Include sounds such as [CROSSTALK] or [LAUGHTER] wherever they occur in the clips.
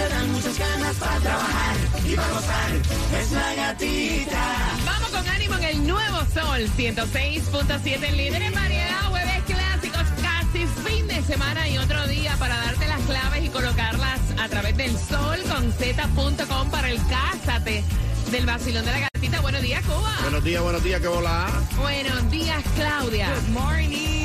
Te dan muchas ganas para trabajar y para gozar. Es la gatita. Vamos con ánimo en el nuevo sol 106.7 líder en variedad, jueves clásicos, casi fin de semana y otro día para darte las claves y colocarlas a través del sol con z.com para el cásate del vacilón de la gatita. Buenos días, Cuba. Buenos días, buenos días, ¿qué bola? Buenos días, Claudia. Good morning.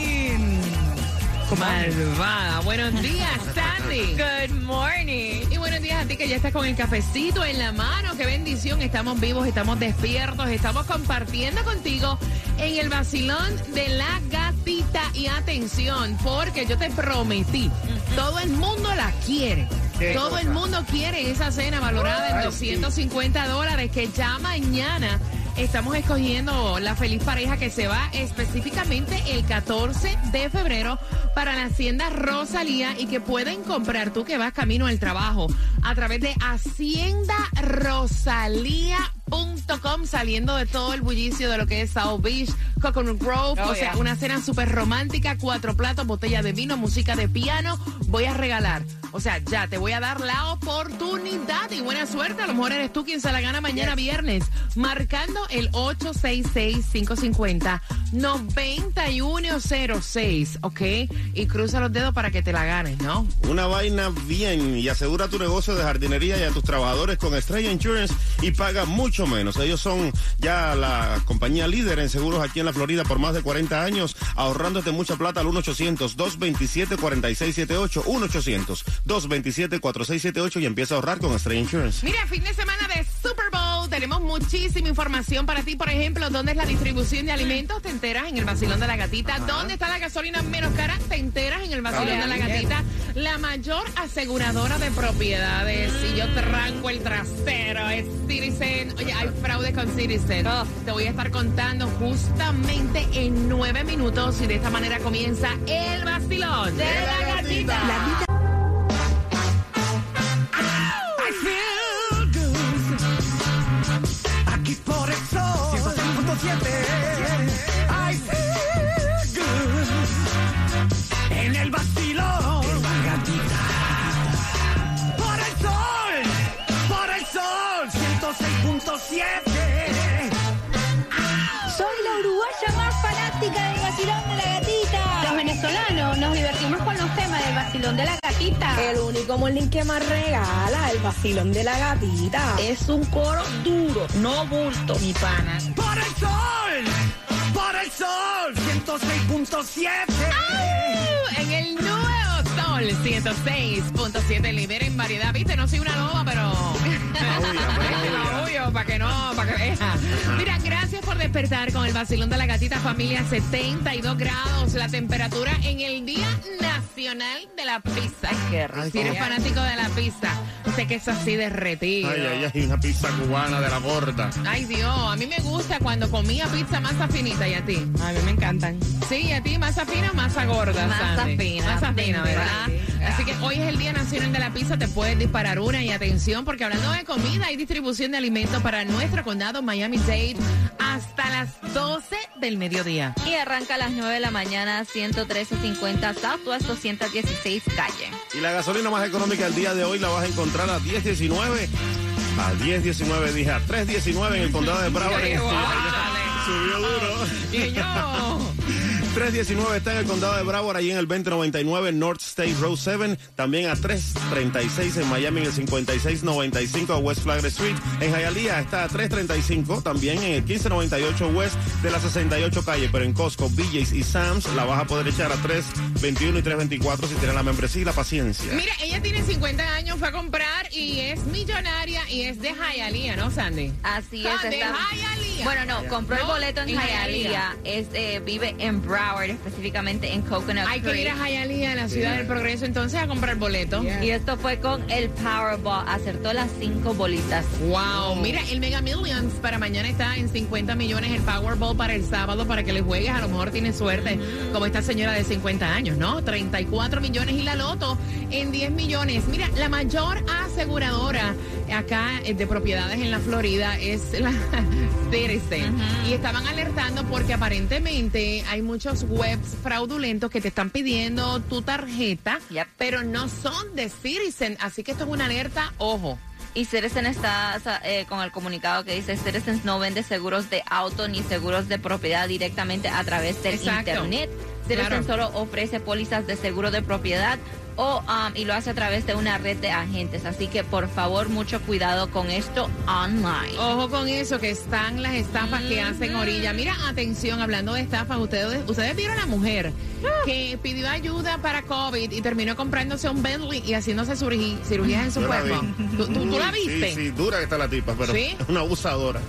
Malvada. Buenos días, [LAUGHS] Sandy. Good morning. Y buenos días a ti que ya estás con el cafecito en la mano. Qué bendición. Estamos vivos, estamos despiertos, estamos compartiendo contigo en el vacilón de la gatita. Y atención, porque yo te prometí, todo el mundo la quiere. ¿Qué Todo cosa? el mundo quiere esa cena valorada en Ay, 250 dólares que ya mañana estamos escogiendo la feliz pareja que se va específicamente el 14 de febrero para la Hacienda Rosalía y que pueden comprar tú que vas camino al trabajo a través de haciendarosalía.com saliendo de todo el bullicio de lo que es South Beach, Coconut Grove, o sea, una cena súper romántica, cuatro platos, botella de vino, música de piano, voy a regalar. O sea, ya te voy a dar la oportunidad y buena suerte. A lo mejor eres tú quien se la gana mañana viernes, marcando el 866-550-9106, ¿ok? Y cruza los dedos para que te la ganes, ¿no? Una vaina bien y asegura tu negocio de jardinería y a tus trabajadores con Estrella Insurance y paga mucho menos. Ellos son ya la compañía líder en seguros aquí en la Florida por más de 40 años, ahorrándote mucha plata al 1-800-227-4678. 1-800-227-4678 y empieza a ahorrar con Estrella Insurance. Mira, fin de semana de Super Bowl. Tenemos muchísima información para ti. Por ejemplo, ¿dónde es la distribución de alimentos? Te enteras en el vacilón de la gatita. ¿Dónde está la gasolina menos cara? Te enteras en el vacilón de la gatita. La mayor aseguradora de propiedades. Y yo tranco el trasero. Es Citizen. Oye, hay fraude con Citizen. Te voy a estar contando justamente en nueve minutos. Y de esta manera comienza el vacilón de la gatita. I vacilón de la gatita. El único morning que más regala el vacilón de la gatita. Es un coro duro, no bulto, mi pana. Por el sol. Por el sol. 106.7. En el nuevo Sol 106.7 líder en variedad. Viste, no soy una loba, pero. [LAUGHS] Obvio, para que no, para que vea. Mira, gracias por despertar con el vacilón de la gatita familia 72 grados. La temperatura en el Día Nacional de la Pizza. Ay, qué rico. Si eres fanático de la pizza, sé que es así derretido. Ay, ay, ay, una pizza cubana de la gorda. Ay, Dios, a mí me gusta cuando comía pizza masa finita y a ti. A mí me encantan. Sí, y a ti masa fina o masa gorda, Masa Sandy? fina, Masa fina, ¿verdad? verdad. Así que hoy es el Día Nacional de la Pizza, te puedes disparar una y atención, porque hablando de comida y distribución de alimentos para nuestro condado Miami-Dade hasta las 12 del mediodía. Y arranca a las 9 de la mañana, 113.50 Southwest 216 calle. Y la gasolina más económica el día de hoy la vas a encontrar a 10.19. A 10.19, dije a 3.19 en el condado de. Qué Subió duro. Y yo. 319 está en el condado de Broward, allí en el 2099 North State Road 7. También a 336 en Miami, en el 5695 a West Flagler Street. En Hialeah está a 335, también en el 1598 West de la 68 calle. Pero en Costco, BJ's y Sam's la vas a poder echar a 321 y 324 si tienes la membresía y la paciencia. Mira, ella tiene 50 años, fue a comprar y es millonaria y es de Hialeah, ¿no, Sandy? Así Ah, es. de está- Hialeah. Bueno, no, compró el boleto en en Hialeah. Es, eh, vive en Broward, específicamente en Coconut Hay que ir a Hialeah, en la ciudad del progreso, entonces a comprar boleto. Y esto fue con el Powerball. Acertó las cinco bolitas. Wow, mira, el Mega Millions para mañana está en 50 millones, el Powerball para el sábado para que le juegues, a lo mejor tienes suerte, como esta señora de 50 años, ¿no? 34 millones y la loto en 10 millones. Mira, la mayor aseguradora acá eh, de propiedades en la Florida es la [LAUGHS] Citizen. Y estaban alertando porque aparentemente hay muchos webs fraudulentos que te están pidiendo tu tarjeta, Yep. pero no son de Citizen, así que esto es una alerta, ojo. Y Citizen está eh, con el comunicado que dice Citizen no vende seguros de auto ni seguros de propiedad directamente a través del Exacto. internet. Citizen Claro. solo ofrece pólizas de seguro de propiedad o um, y lo hace a través de una red de agentes. Así que por favor mucho cuidado con esto online. Ojo con eso, que están las estafas que hacen orilla. Mira, atención, hablando de estafas, ustedes, ustedes vieron a la mujer que pidió ayuda para COVID y terminó comprándose un Bentley y haciéndose cirugí- cirugías en su Yo cuerpo. ¿Tú, tú- tú la Sí, viste? Sí, dura que está la tipa, pero ¿Sí? es una abusadora.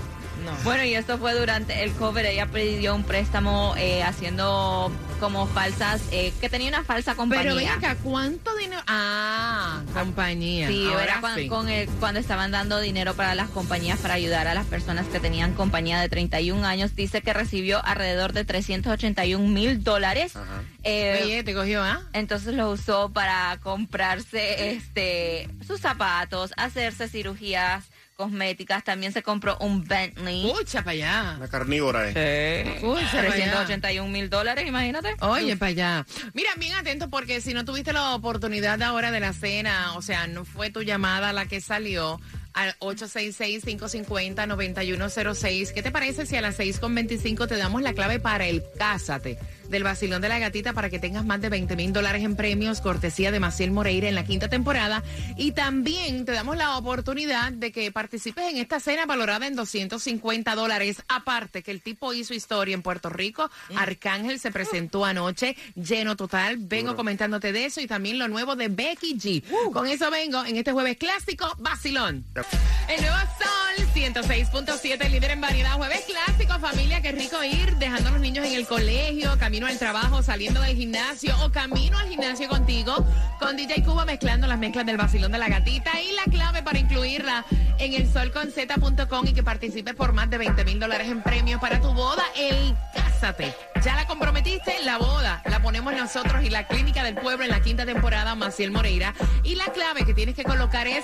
Bueno, y esto fue durante el COVID. Ella pidió un préstamo eh, haciendo como falsas, eh, que tenía una falsa compañía. Pero ven acá, ¿cuánto dinero? Ah, compañía. Sí, Ahora era cuan- sí. con el- cuando estaban dando dinero para las compañías para ayudar a las personas que tenían compañía de 31 años. Dice que recibió alrededor de 381 mil dólares. Eh, Oye, te cogió, ¿ah? entonces lo usó para comprarse este sus zapatos, hacerse cirugías cosméticas. También se compró un Bentley. Pucha para allá. Una carnívora es. Pucha para allá. 381 mil dólares, imagínate. Oye, para allá. Mira, bien atento porque si no tuviste la oportunidad ahora de la cena, o sea, no fue tu llamada la que salió al 866-550-9106. ¿Qué te parece si a las 6.25 te damos la clave para el Cásate del Basilón de la Gatita para que tengas más de 20 mil dólares en premios, cortesía de Maciel Moreira en la quinta temporada? Y también te damos la oportunidad de que participes en esta cena valorada en 250 dólares. Aparte que el tipo hizo historia en Puerto Rico, Arcángel se presentó anoche, lleno total. Vengo comentándote de eso y también lo nuevo de Becky G. Con eso vengo en este jueves clásico, Basilón. El nuevo Sol 106.7, líder en variedad. Jueves clásico, familia, qué rico ir dejando a los niños en el colegio, camino al trabajo, saliendo del gimnasio o camino al gimnasio contigo, con DJ Cuba mezclando las mezclas del vacilón de la gatita y la clave para incluirla en el solconz.com y que participes por más de 20 mil dólares en premios para tu boda, el Cásate. Ya la comprometiste, la boda la ponemos nosotros y la clínica del pueblo en la quinta temporada, Maciel Moreira. Y la clave que tienes que colocar es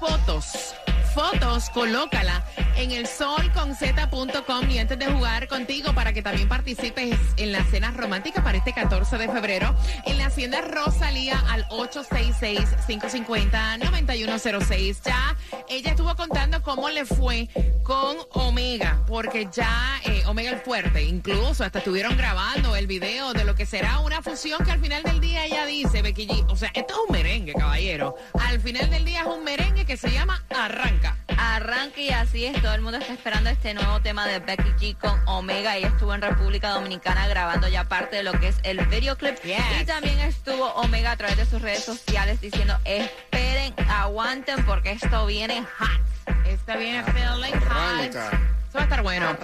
fotos. Fotos, colócala en el solconz.com y antes de jugar contigo para que también participes en las cenas románticas para este 14 de febrero en la Hacienda Rosalía al 866-550-9106. Ya ella estuvo contando cómo le fue con Omega, porque ya eh, Omega el fuerte, incluso hasta estuvieron grabando el video de lo que será una fusión que al final del día ella dice, Becky G, o sea, esto es un merengue, caballero. Al final del día es un merengue que se llama Arranca. Arranque y así es, todo el mundo está esperando este nuevo tema de Becky G con Omega. Ella estuvo en República Dominicana grabando ya parte de lo que es el videoclip. Yes. Y también estuvo Omega a través de sus redes sociales diciendo, esperen, aguanten porque esto viene hot. Está bien, feeling hot. Eso va a estar bueno.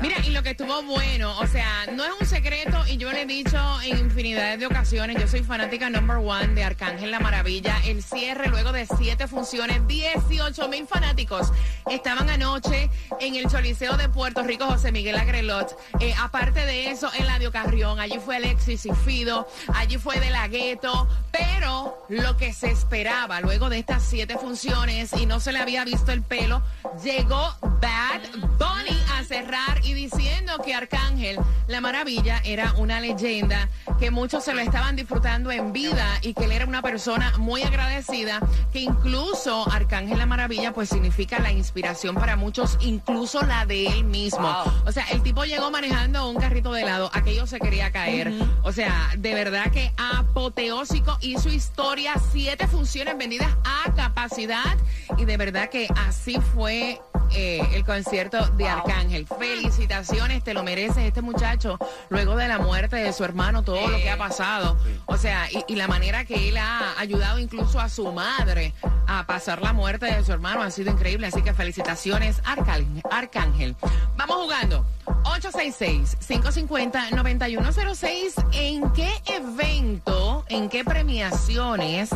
Mira, y lo que estuvo bueno, o sea, no es un secreto y yo le he dicho en infinidad de ocasiones, yo soy fanática number one de Arcángel La Maravilla. El cierre luego de siete funciones, 18 mil fanáticos estaban anoche en el Choliseo de Puerto Rico José Miguel Agrelot. Eh, aparte de eso, Eladio Carrión, allí fue Alexis y Fido, allí fue De La Gueto, pero lo que se esperaba luego de estas siete funciones y no se le había visto el pelo, llegó Bad Bunny Money. A cerrar y diciendo que Arcángel La Maravilla era una leyenda, que muchos se lo estaban disfrutando en vida y que él era una persona muy agradecida, que incluso Arcángel La Maravilla pues significa la inspiración para muchos, incluso la de él mismo. O sea, el tipo llegó manejando un carrito de helado, aquello se quería caer. O sea, de verdad que apoteósico hizo historia, siete funciones vendidas a capacidad y de verdad que así fue eh, el concierto de Arcángel. Felicitaciones, te lo mereces este muchacho luego de la muerte de su hermano, todo lo que ha pasado. O sea, y, y la manera que él ha ayudado incluso a su madre a pasar la muerte de su hermano ha sido increíble. Así que felicitaciones, Arcángel. Arcángel. Vamos jugando. 866-550-9106. ¿En qué evento, en qué premiaciones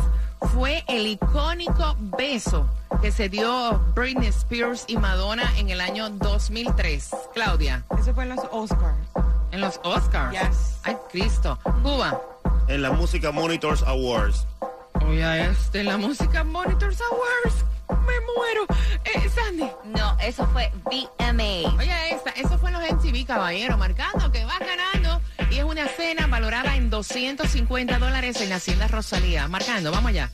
fue el icónico beso que se dio Britney Spears y Madonna en el año 2003? Claudia, Eso fue en los Oscars. en los Oscars. Yes. Ay, Cristo. Cuba. En la Música Monitors Awards. Oye, este, la música Monitors Awards. Me muero. Eh, Sandy. No, eso fue VMA. Oye, esta, eso fue en los MTV, caballero, marcando que vas ganando. Y es una cena valorada en 250 dólares en la Hacienda Rosalía. Marcando, vamos allá.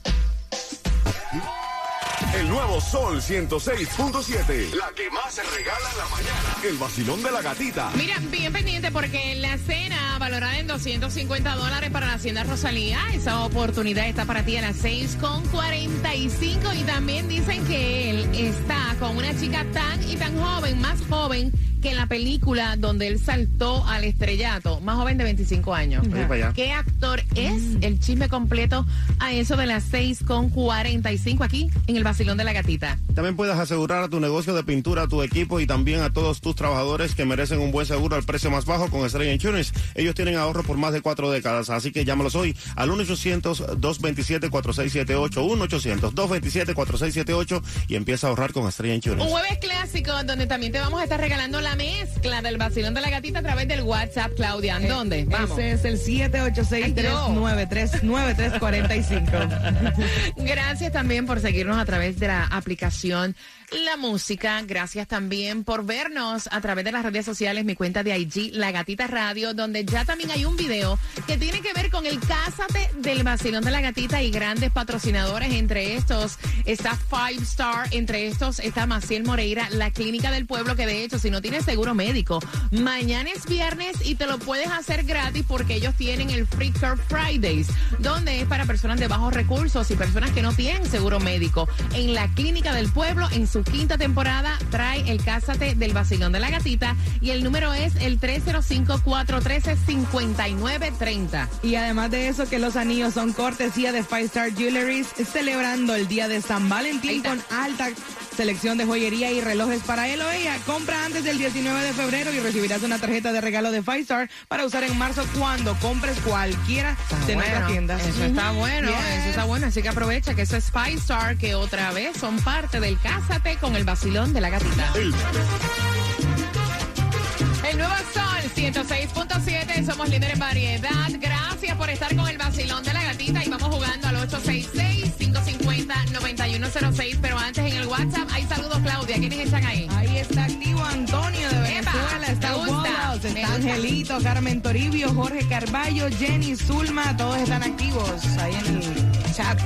El nuevo Sol 106.7. La que más se regala en la mañana. El vacilón de la gatita. Mira, bien pendiente porque la cena valorada en 250 dólares para la Hacienda Rosalía, esa oportunidad está para ti a las 6 con 45 y también dicen que él está con una chica tan y tan joven, más joven que en la película donde él saltó al estrellato, más joven de 25 años. Allá. ¿Qué actor es? El chisme completo a eso de las 6 con 45 aquí en el Basilón de la Gatita. También puedes asegurar a tu negocio de pintura, a tu equipo y también a todos tus trabajadores que merecen un buen seguro al precio más bajo con Estrella Insurance. Ellos tienen ahorro por más de cuatro décadas, así que llámalos hoy al 1-800-227-4678, 1-800-227-4678 y empieza a ahorrar con Estrella Un Insurance. jueves clásico donde también te vamos a estar regalando la mezcla del vacilón de la gatita a través del WhatsApp, Claudia. ¿En dónde? Vamos. Ese es el 786-393-9345. [LAUGHS] Gracias también por seguirnos a través de la aplicación La Música. Gracias también por vernos a través de las redes sociales, mi cuenta de IG, La Gatita Radio, donde ya también hay un video que tiene que ver con el Cásate del Vacilón de la Gatita y grandes patrocinadores. Entre estos está Five Star, entre estos está Maciel Moreira, la Clínica del Pueblo, que de hecho, si no tienes seguro médico, mañana es viernes y te lo puedes hacer gratis porque ellos tienen el Free Care Fridays, donde es para personas de bajos recursos y personas que no tienen seguro médico. En la Clínica del Pueblo, en su quinta temporada, trae el Cásate del Vacilón de la Gatita y el número es el 305-413-5930. Y además de eso, que los anillos son cortesía de Five Star Jewelry, celebrando el día de San Valentín con alta selección de joyería y relojes para él o ella. Compra antes del 19 de febrero y recibirás una tarjeta de regalo de Five Star para usar en marzo cuando compres cualquiera de nuestras tiendas. Eso está bueno, Yes. eso está bueno. Así que aprovecha que eso es Five Star, que otra vez son parte del Cásate con el vacilón de la gatita. El- El nuevo Sol 106.7, somos líderes en variedad. Gracias por estar con el vacilón de la gatita y vamos jugando al 866-550-9106. Pero antes en el WhatsApp hay saludos, Claudia. ¿Quiénes están ahí? Ahí está activo Antonio de Epa, Venezuela, está me gusta, Wallace, está. Angelito, Carmen Toribio, Jorge Carballo, Jenny Zulma, todos están activos ahí en el chat.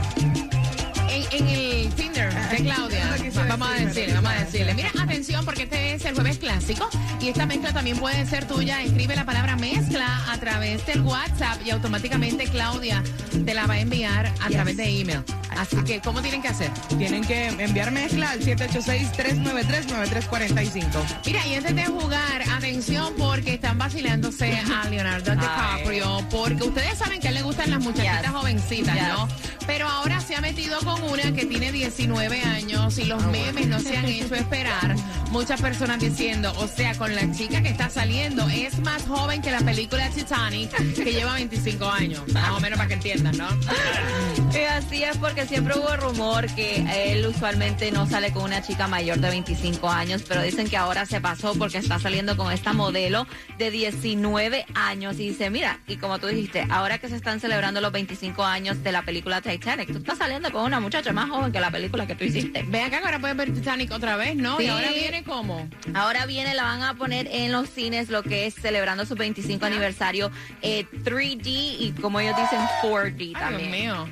En, en el Tinder de Claudia. Vamos a decirle, vamos a decirle. Mira, atención, porque este es el jueves clásico y esta mezcla también puede ser tuya. Escribe la palabra mezcla a través del WhatsApp y automáticamente Claudia te la va a enviar a Yes. través de email. Así que, ¿cómo tienen que hacer? Tienen que enviar mezcla al 786-393-9345. Mira, y antes de jugar, atención porque están vacilándose a Leonardo DiCaprio, porque ustedes saben que a él le gustan las muchachitas Yes. jovencitas, ¿no? Pero ahora se ha metido con una que tiene 19 años y los memes no se han hecho esperar. [LAUGHS] Muchas personas diciendo, o sea, con la chica que está saliendo, es más joven que la película Titanic, que lleva 25 años. Más o menos para que entiendan, ¿no? [LAUGHS] Y así es porque siempre hubo rumor que él usualmente no sale con una chica mayor de 25 años, pero dicen que ahora se pasó porque está saliendo con esta modelo de 19 años y dice, mira, y como tú dijiste, ahora que se están celebrando los 25 años de la película Titanic, tú estás saliendo con una muchacha más joven que la película que tú hiciste. Ve acá que ahora puedes ver Titanic otra vez, ¿no? Sí. Y ahora viene como. Ahora viene, la van a poner en los cines, lo que es celebrando su 25 aniversario eh, 3D y como ellos dicen 4D Ay, Dios también. mío.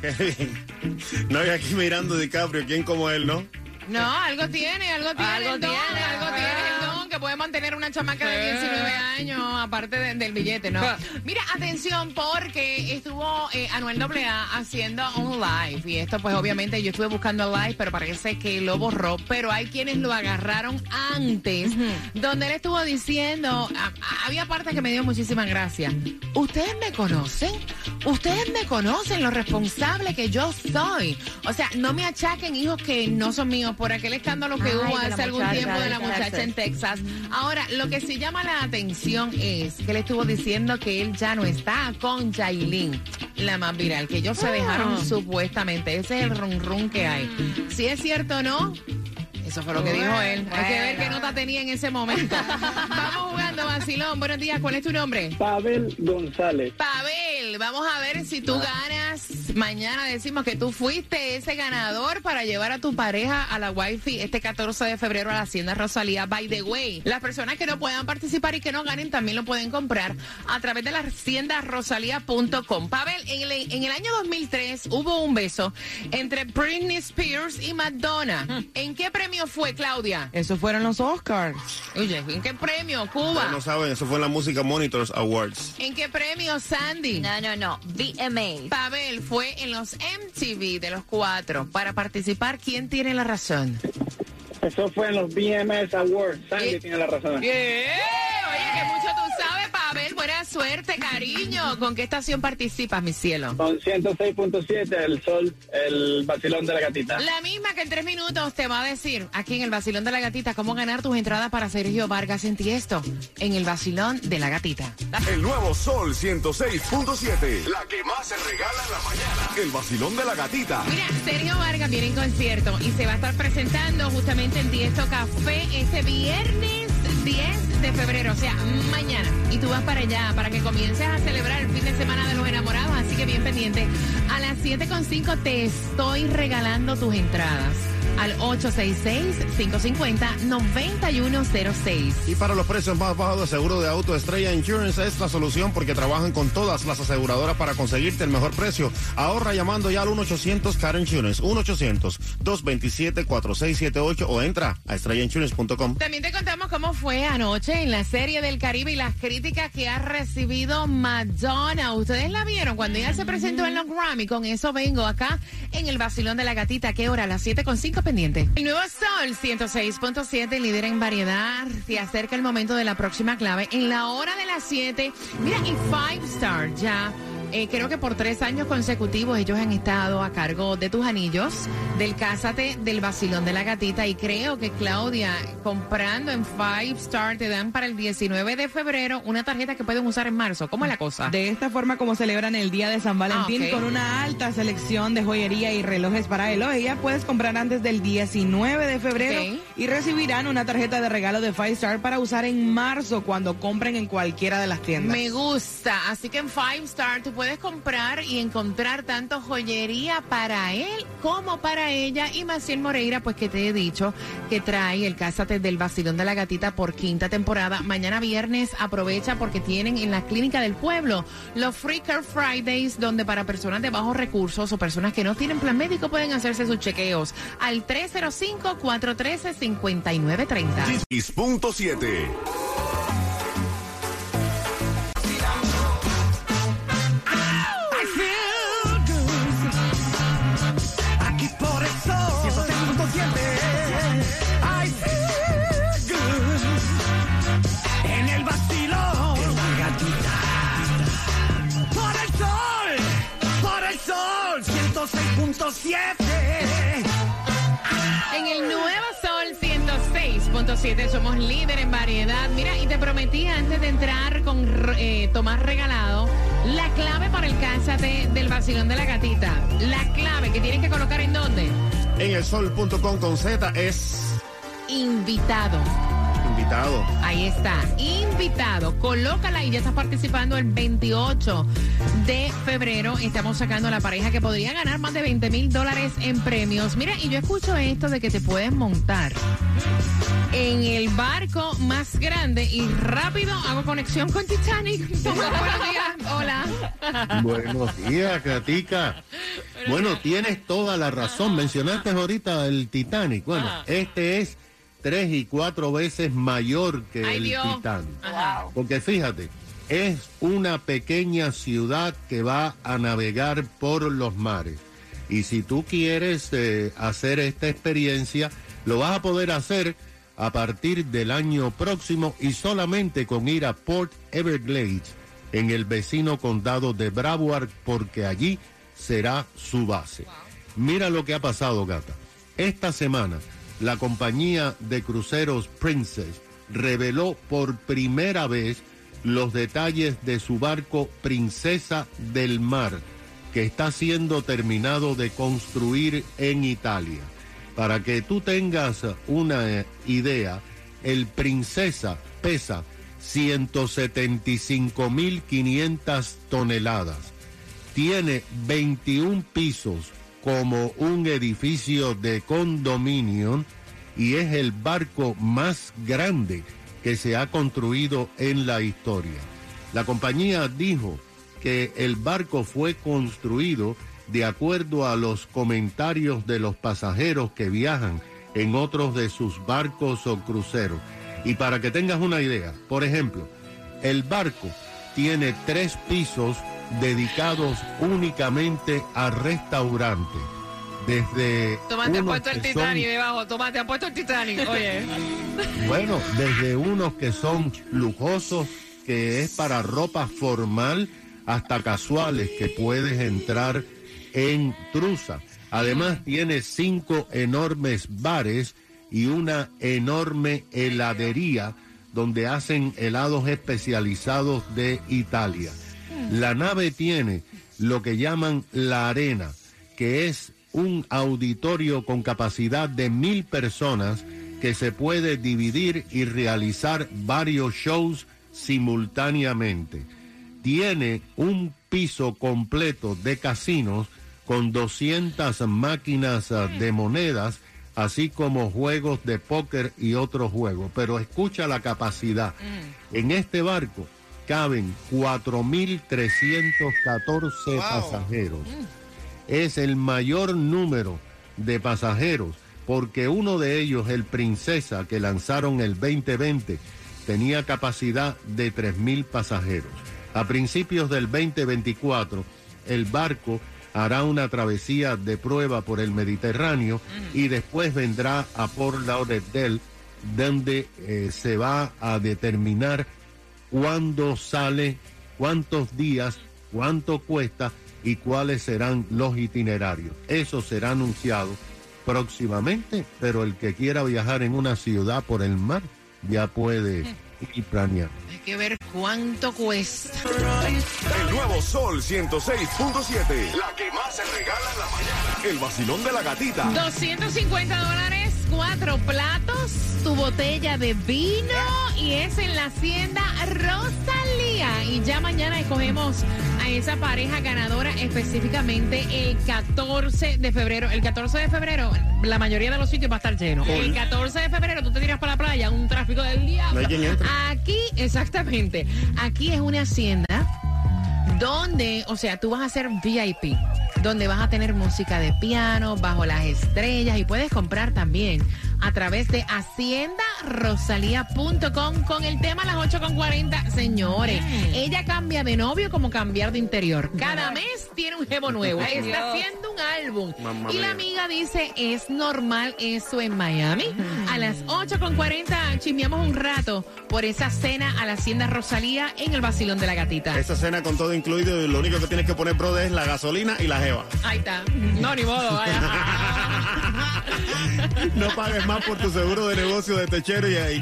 Qué [LAUGHS] bien. [LAUGHS] No hay aquí mirando DiCaprio, ¿quién como él, no? No, algo tiene, algo tiene Algo don, tiene, algo que puede mantener una chamaca de 19 años, aparte de- del billete, ¿no? Mira, atención, porque estuvo eh, Anuel AA haciendo un live, y esto pues obviamente yo estuve buscando el live, pero parece que lo borró, pero hay quienes lo agarraron antes, donde él estuvo diciendo, a- a- había partes que me dio muchísima gracia. ¿Ustedes me conocen? ¿Ustedes me conocen lo responsable que yo soy? O sea, no me achaquen hijos que no son míos por aquel escándalo que Ay, hubo hace algún tiempo de la muchacha en Texas. Ahora, lo que sí llama la atención es que él estuvo diciendo que él ya no está con Jailin, la más viral, que ellos se dejaron supuestamente. Ese es el rum rum que hay. Si es cierto o no, eso fue lo que dijo él. Hay que ver qué nota tenía en ese momento. Vamos jugando, vacilón. Buenos días, ¿cuál es tu nombre? Pavel González. Pavel, vamos a ver si tú ganas. Mañana decimos que tú fuiste ese ganador para llevar a tu pareja a la wifi este 14 de febrero a la Hacienda Rosalía. By the way, las personas que no puedan participar y que no ganen también lo pueden comprar a través de la haciendarosalía.com. Pavel, en el, en el año 2003 hubo un beso entre Britney Spears y Madonna. ¿En qué premio fue, Claudia? Esos fueron los Oscars. Oye, ¿en qué premio, Cuba? no saben, eso fue en la Música Monitors Awards. ¿En qué premio, Sandy? No, no, no. VMA. Pavel fue en los MTV de los cuatro. Para participar, ¿quién tiene la razón? Eso fue en los BMS Awards. Sandy ¿Qué? tiene la razón. Oye, que mucho tú Buena suerte, cariño. ¿Con qué estación participas, mi cielo? Con 106.7, el sol, el vacilón de la gatita. La misma que en tres minutos te va a decir aquí en el Vacilón de la Gatita cómo ganar tus entradas para Sergio Vargas en Tiesto. En el Vacilón de la Gatita. El nuevo Sol 106.7. La que más se regala en la mañana. El vacilón de la gatita. Mira, Sergio Vargas viene en concierto y se va a estar presentando justamente en Tiesto Café este viernes 10 de febrero, o sea, mañana. Y tú vas para allá para que comiences a celebrar el fin de semana de los enamorados, así que bien pendiente. A las 7.5 te estoy regalando tus entradas al 866-550-9106. Y para los precios más bajos de seguro de auto, Estrella Insurance es la solución porque trabajan con todas las aseguradoras para conseguirte el mejor precio. Ahorra llamando ya al 1-800-CAR Insurance, 1-800-227-4678 o entra a estrellainsurance.com. También te contamos cómo fue anoche en la serie del Caribe y las críticas que ha recibido Madonna. Ustedes la vieron cuando ella se presentó en los Grammy. Con eso vengo acá en el Basilón de la Gatita. ¿Qué hora? A las 7.5 El nuevo Sol 106.7, líder en variedad. Se acerca el momento de la próxima clave. En la hora de las 7. Mira, y Five Star ya. Eh, creo que por tres años consecutivos ellos han estado a cargo de tus anillos, del Cásate, del Basilón de la Gatita. Y creo que Claudia, comprando en Five Star, te dan para el 19 de febrero una tarjeta que pueden usar en marzo. ¿Cómo es la cosa? De esta forma como celebran el Día de San Valentín Ah, con una alta selección de joyería y relojes para Elogia, puedes comprar antes del 19 de febrero y recibirán una tarjeta de regalo de Five Star para usar en marzo cuando compren en cualquiera de las tiendas. Me gusta. Así que en Five Star tú puedes comprar y encontrar tanto joyería para él como para ella. Y Maciel Moreira, pues que te he dicho que trae el Cásate del Basilón de la Gatita por quinta temporada. Mañana viernes aprovecha porque tienen en la Clínica del Pueblo los Free Care Fridays, donde para personas de bajos recursos o personas que no tienen plan médico pueden hacerse sus chequeos al 305-413-5930. 6.7. En el Nuevo Sol 106.7 somos líder en variedad. Mira, y te prometí antes de entrar con eh, Tomás Regalado la clave para el cásate del vacilón de la gatita. La clave que tienes que colocar en dónde? En el sol.com con Z es Invitado. Invitado. Ahí está, invitado. Colócala y ya estás participando el 28 de febrero. Estamos sacando a la pareja que podría ganar más de 20 mil dólares en premios. Mira, y yo escucho esto de que te puedes montar en el barco más grande y rápido hago conexión con Titanic. [LAUGHS] Buenos días, hola. Buenos días, Katica. Bueno, tienes toda la razón. Mencionaste ahorita el Titanic. Bueno, este es tres y cuatro veces mayor que Ay, el Dios. Ajá. Porque fíjate, es una pequeña ciudad que va a navegar por los mares. Y si tú quieres eh, hacer esta experiencia, lo vas a poder hacer a partir del año próximo y solamente con ir a Port Everglades en el vecino condado de Broward porque allí será su base. Mira lo que ha pasado, gata. Esta semana, la compañía de cruceros Princess reveló por primera vez los detalles de su barco Princesa del Mar, que está siendo terminado de construir en Italia. Para que tú tengas una idea, el Princesa pesa 175.500 toneladas. Tiene 21 pisos como un edificio de condominio y es el barco más grande que se ha construido en la historia. La compañía dijo que el barco fue construido de acuerdo a los comentarios de los pasajeros que viajan en otros de sus barcos o cruceros. Y para que tengas una idea, por ejemplo, el barco tiene tres pisos dedicados únicamente a restaurantes. Desde Tomás, te han puesto el son- Titanic debajo. Tomás, te han puesto el Titanic. Oye. bueno, desde unos que son lujosos, que es para ropa formal, hasta casuales que puedes entrar en Trusa. Además tiene cinco enormes bares y una enorme heladería donde hacen helados especializados de Italia. La nave tiene lo que llaman la arena, que es un auditorio con capacidad de mil personas que se puede dividir y realizar varios shows simultáneamente. Tiene un piso completo de casinos con 200 máquinas ah, de monedas, así como juegos de póker y otros juegos. Pero escucha la capacidad. En este barco caben 4.314 pasajeros. Es el mayor número de pasajeros, porque uno de ellos, el Princesa, que lanzaron el 2020, tenía capacidad de 3.000 pasajeros. A principios del 2024, el barco hará una travesía de prueba por el Mediterráneo y después vendrá a Port Lauderdale, donde eh, se va a determinar cuándo sale, cuántos días, cuánto cuesta y cuáles serán los itinerarios. Eso será anunciado próximamente, pero el que quiera viajar en una ciudad por el mar ya puede ir planeando. Hay que ver cuánto cuesta. El nuevo Sol 106.7. La que más se regala en la mañana. El vacilón de la gatita. 250 dólares, cuatro platos, tu botella de vino y es en la hacienda Rosalía. Y ya mañana escogemos a esa pareja ganadora específicamente el 14 de febrero. El 14 de febrero, la mayoría de los sitios va a estar lleno. El 14 de febrero tú te tiras para la playa, un tráfico del diablo. No hay quien entre. Aquí, exactamente, aquí es una hacienda donde, o sea, tú vas a ser VIP, donde vas a tener música de piano, bajo las estrellas y puedes comprar también a través de Hacienda rosalía.com con el tema a las 8.40. Señores, ella cambia de novio como cambiar de interior. Cada mes tiene un jevo nuevo. Ay, Está Dios. haciendo un álbum. Mamma y la mía. amiga dice, es normal eso en Miami. A las 8.40 chismeamos un rato por esa cena a la Hacienda Rosalía en el Basilón de la Gatita. Esa cena con todo incluido y lo único que tienes que poner, brother, es la gasolina y la jeva. Ahí está. No, ni modo, vaya. [LAUGHS] No pagues más por tu seguro de negocio de techero y,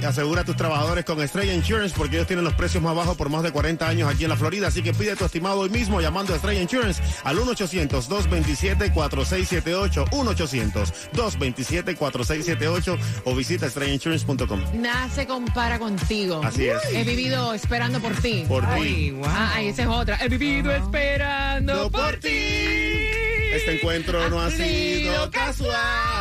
y asegura a tus trabajadores con Estrella Insurance porque ellos tienen los precios más bajos por más de 40 años aquí en la Florida. Así que pide tu estimado hoy mismo llamando a Estrella Insurance al 1-800-227-4678. 1-800-227-4678 o visita estrellainsurance.com. Nada se compara contigo. Así es. He vivido esperando por ti. Por ti. Ay, wow. Ah, esa es otra. He vivido esperando No por por ti. Este encuentro no ha sido casual.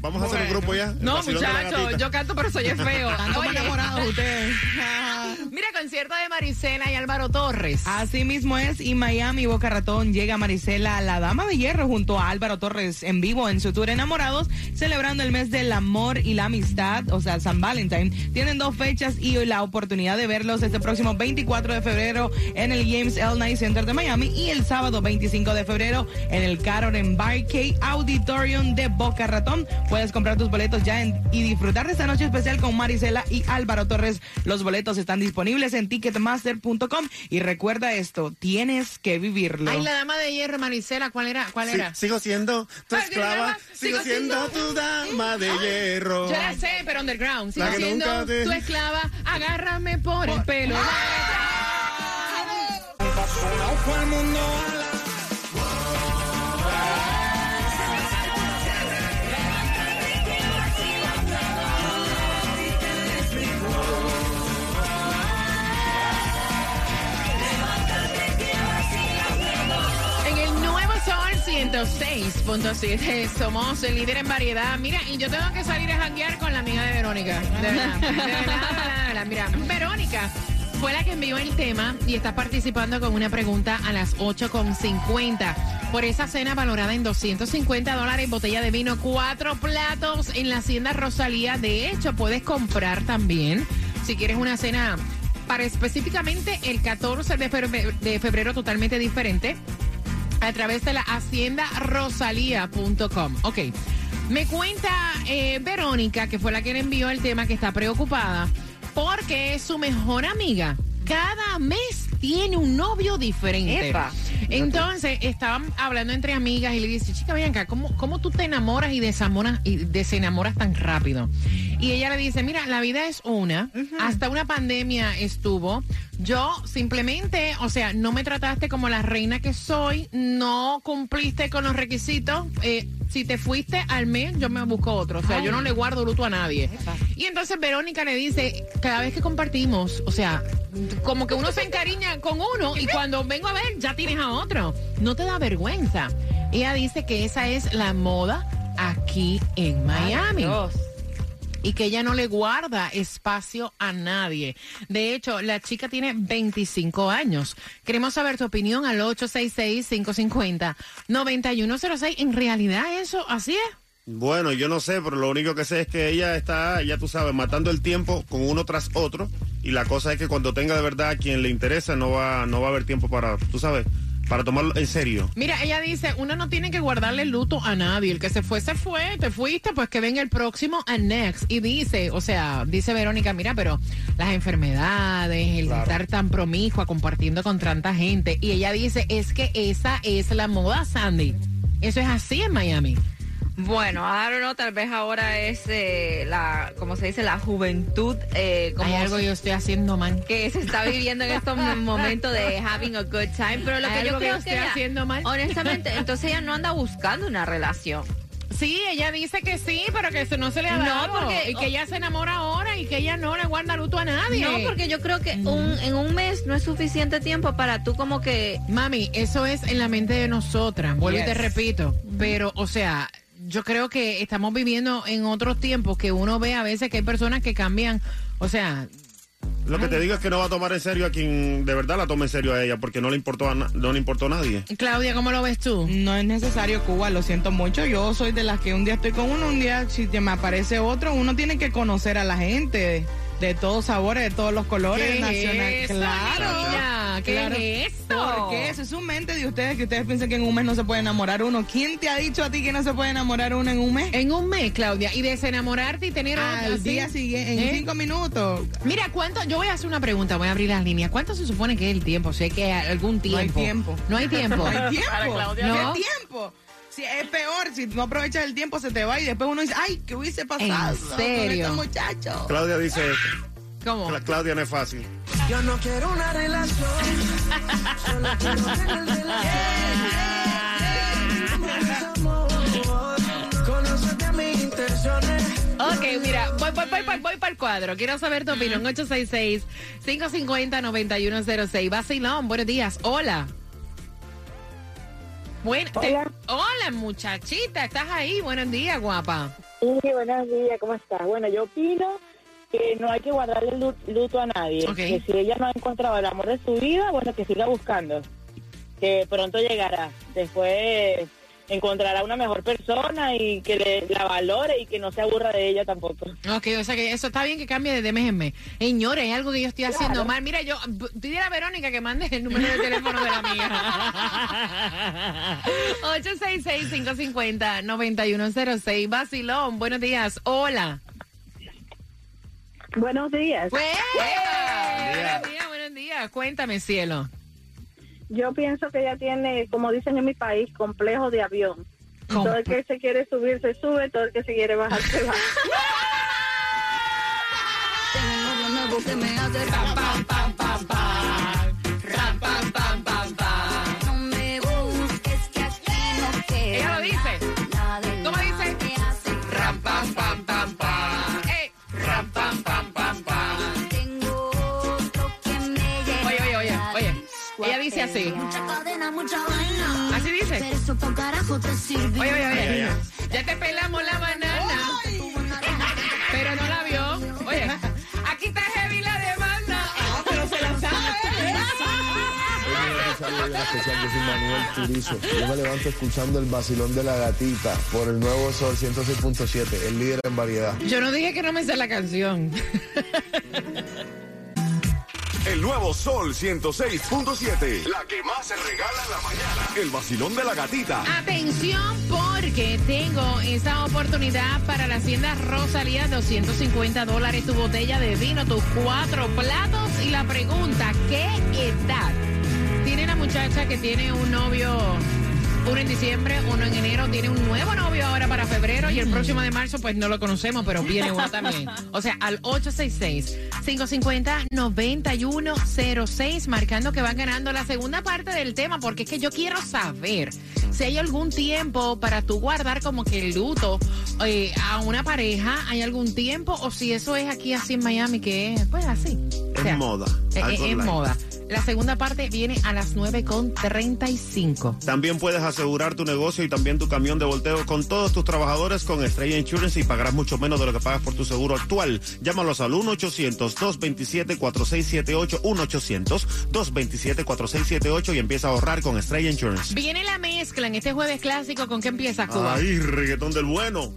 Vamos a hacer un grupo ya. No, vacilón de la muchacho, gatita. yo canto, pero soy feo. Están como enamorados ustedes. [LAUGHS] Mira, concierto de Marisela y Álvaro Torres. Así mismo es, y Miami Boca Ratón llega Marisela, la dama de hierro, junto a Álvaro Torres en vivo en su tour Enamorados, celebrando el mes del amor y la amistad, o sea, San Valentín. Tienen dos fechas y hoy la oportunidad de verlos este próximo 24 de febrero en el James L. Knight Center de Miami y el sábado 25 de febrero en el Caroline Barcade Auditorium de Boca Ratón. Puedes comprar tus boletos ya y disfrutar de esta noche especial con Marisela y Álvaro Torres. Los boletos están disponibles en ticketmaster.com y recuerda esto, tienes que vivirlo. Ay, la dama de hierro, Marisela, ¿cuál era? ¿Cuál Sí, era? sigo siendo tu esclava, sigo sigo siendo tu dama de hierro. Yo la sé, pero underground. Sigo siendo te- tu esclava, agárrame por el pelo. En 106.7 somos el líder en variedad. Mira, y yo tengo que salir a janguear con la amiga de Verónica. De verdad. Verónica fue la que envió el tema y está participando con una pregunta a las 8.50 por esa cena valorada en 250 dólares, botella de vino, cuatro platos en la Hacienda Rosalía. De hecho, puedes comprar también, si quieres una cena para específicamente el 14 de febrero, de febrero totalmente diferente a través de la haciendarosalía.com. Ok. Me cuenta eh, Verónica, que fue la que le envió el tema, que está preocupada porque su mejor amiga cada mes tiene un novio diferente. Epa. Entonces, estaban hablando entre amigas y le dice, chica, ven acá, ¿cómo, cómo tú te enamoras y desamoras y desenamoras tan rápido? Y ella le dice, mira, la vida es una, hasta una pandemia estuvo, yo simplemente, o sea, no me trataste como la reina que soy, no cumpliste con los requisitos, eh, si te fuiste al mes, yo me busco otro, o sea, yo no le guardo luto a nadie. Y entonces Verónica le dice, cada vez que compartimos, o sea, como que uno se encariña con uno y cuando vengo a ver ya tienes a otro. No te da vergüenza. Ella dice que esa es la moda aquí en Miami. Dios. Y que ella no le guarda espacio a nadie. De hecho, la chica tiene 25 años. Queremos saber tu opinión al 866-550-9106. En realidad eso, así es. Bueno, yo no sé, pero lo único que sé es que ella está, ya tú sabes, matando el tiempo con uno tras otro. Y la cosa es que cuando tenga de verdad a quien le interesa, no va, no va a haber tiempo para, tú sabes, para tomarlo en serio. Mira, ella dice, uno no tiene que guardarle luto a nadie. El que se fue, se fue. Te fuiste, pues que venga el próximo a next. Y dice, o sea, dice Verónica, mira, pero las enfermedades, el estar tan promiscua, compartiendo con tanta gente. Y ella dice, es que esa es la moda, Sandy. Eso es así en Miami. Bueno, I don't know, tal vez ahora es eh, la, como se dice, la juventud, eh, como Hay algo yo estoy haciendo mal. que se está viviendo en estos [LAUGHS] momentos de having a good time, pero lo que yo creo que estoy ella- haciendo mal. honestamente, [LAUGHS] entonces ella no anda buscando una relación. Sí, ella dice que sí, pero que eso no se le ha No, dado. porque- Y que ella se enamora ahora y que ella no le guarda luto a nadie. No, porque yo creo que un, en un mes no es suficiente tiempo para tú como que Mami, eso es en la mente de nosotras, vuelvo y te repito. Pero, o sea, yo creo que estamos viviendo en otros tiempos que uno ve a veces que hay personas que cambian, o sea, Lo que te digo es que no va a tomar en serio a quien de verdad la tome en serio a ella, porque no le importó a, na- no le importó a nadie. Claudia, ¿cómo lo ves tú? No es necesario, Cuba, lo siento mucho. Yo soy de las que un día estoy con uno, un día si te me aparece otro, uno tiene que conocer a la gente de, de todos sabores, de todos los colores ¿Qué es eso, claro. niña? ¿Qué claro. es esto? Porque eso es su mente de ustedes que ustedes piensan que en un mes no se puede enamorar uno. ¿Quién te ha dicho a ti que no se puede enamorar uno en un mes? En un mes, Claudia, y desenamorarte y tener Al otro, ¿sí? día siguiente, en ¿Eh? cinco minutos. Mira, ¿cuánto? Yo voy a hacer una pregunta, voy a abrir las líneas. ¿Cuánto se supone que es el tiempo? Sé que hay algún tiempo. No hay tiempo. [LAUGHS] No hay tiempo. No hay tiempo. No. ¿Qué tiempo? Si es peor, si no aprovechas el tiempo se te va y después uno dice, ay, ¿qué hubiese pasado ¿En serio? con este muchacho? Claudia dice esto. ¿Cómo? Cla- Claudia no es fácil. Yo no quiero una relación. Solo quiero tener relación. [LAUGHS] Conócete mis intenciones. Ok, mira, voy, voy, voy, voy, voy para el cuadro. Quiero saber tu opinión. 866-550-9106. Vacilón, buenos días. Hola. Buen, te- Hola. hola, muchachita. ¿Estás ahí? Buenos días, guapa. Sí, buenos días, ¿cómo estás? Bueno, yo opino que no hay que guardarle lu- luto a nadie. Que si ella no ha encontrado el amor de su vida, bueno, que siga buscando. Que pronto llegará. Después encontrará una mejor persona y que le, la valore y que no se aburra de ella tampoco. Ok, o sea que eso está bien que cambie de mes en mes. Señores, hay algo que yo estoy haciendo Claro. mal. Mira, yo pide a Verónica que mande el número de teléfono de la amiga. [LAUGHS] [LAUGHS] 866-550-9106. Vacilón, buenos días. Hola. Buenos días. Buenos días, buenos días. Cuéntame, cielo. Yo pienso que ella tiene, como dicen en mi país, complejo de avión. Todo el que se quiere subir se sube, todo el que se quiere bajar se baja. [LAUGHS] que me hace Pam, pam, pam, pam, pam. Dice así. Mucha cadena, mucha vaina. Así dice. Pero eso pa' carajo te sirve. Oye, oye, oye. Ya te pelamos la banana. Pero no la vio. Oye, aquí está heavy la demanda. Ah, pero se la sabe. especial, yo soy Manuel Turizo. Yo me levanto escuchando el vacilón de la gatita por el nuevo Sol 106.7, el líder en variedad. Yo no dije que no me sé la canción. Nuevo Sol 106.7. La que más se regala en la mañana. El vacilón de la gatita. Atención porque tengo esa oportunidad para la Hacienda Rosalía, 250 dólares tu botella de vino, tus cuatro platos y la pregunta, ¿qué edad tiene la muchacha que tiene un novio? Uno en diciembre, uno en enero, tiene un nuevo novio ahora para febrero y el próximo de marzo pues no lo conocemos, pero viene uno [LAUGHS] también. O sea, al 866-550-9106, marcando que van ganando la segunda parte del tema, porque es que yo quiero saber si hay algún tiempo para tú guardar como que el luto eh, a una pareja, hay algún tiempo, o si eso es aquí así en Miami, que es pues así. Sea, moda. algo eh, es light. moda. La segunda parte viene a las 9.35. También puedes asegurar tu negocio y también tu camión de volteo con todos tus trabajadores con Estrella Insurance y pagarás mucho menos de lo que pagas por tu seguro actual. Llámalos al 1-800-227-4678, 1-800-227-4678 y empieza a ahorrar con Estrella Insurance. Viene la mezcla en este jueves clásico. ¿Con qué empieza, Cuba? Ay, reggaetón del bueno.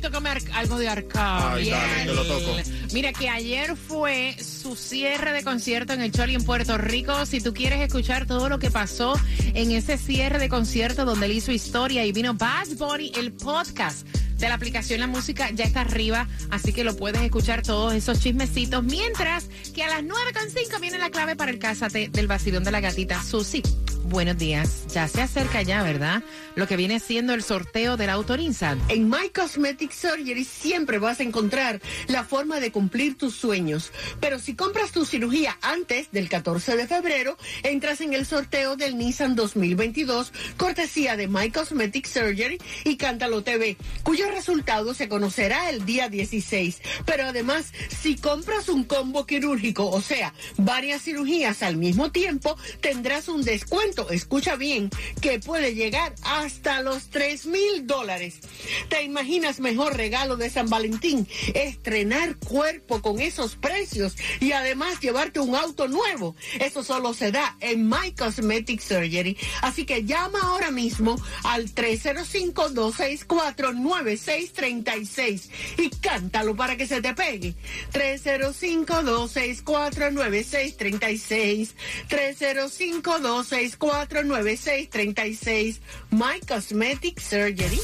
Tócame algo de Arcángel. Ay, dale, te lo toco. Mira que ayer fue su cierre de concierto en el Choli en Puerto Rico. Si tú quieres escuchar todo lo que pasó en ese cierre de concierto donde él hizo historia y vino Bad Bunny, el podcast de la aplicación La Música ya está arriba, así que lo puedes escuchar todos esos chismecitos. Mientras que a las 9.5 viene la clave para el cásate del vacilón de la gatita Susi. Buenos días. Ya se acerca ya, ¿verdad? Lo que viene siendo el sorteo del Autorinsan. En My Cosmetic Surgery siempre vas a encontrar la forma de cumplir tus sueños. Pero si compras tu cirugía antes del 14 de febrero, entras en el sorteo del Nissan 2022, cortesía de My Cosmetic Surgery y Cántalo TV, cuyo resultado se conocerá el día 16. Pero además, si compras un combo quirúrgico, o sea, varias cirugías al mismo tiempo, tendrás un descuento escucha bien, que puede llegar hasta los 3 mil dólares. ¿Te imaginas mejor regalo de San Valentín? Estrenar cuerpo con esos precios y además llevarte un auto nuevo. Eso solo se da en My Cosmetic Surgery. Así que llama ahora mismo al 305-264-9636 y cántalo para que se te pegue. 305-264-9636. 305-264-9636. My Cosmetic Surgery.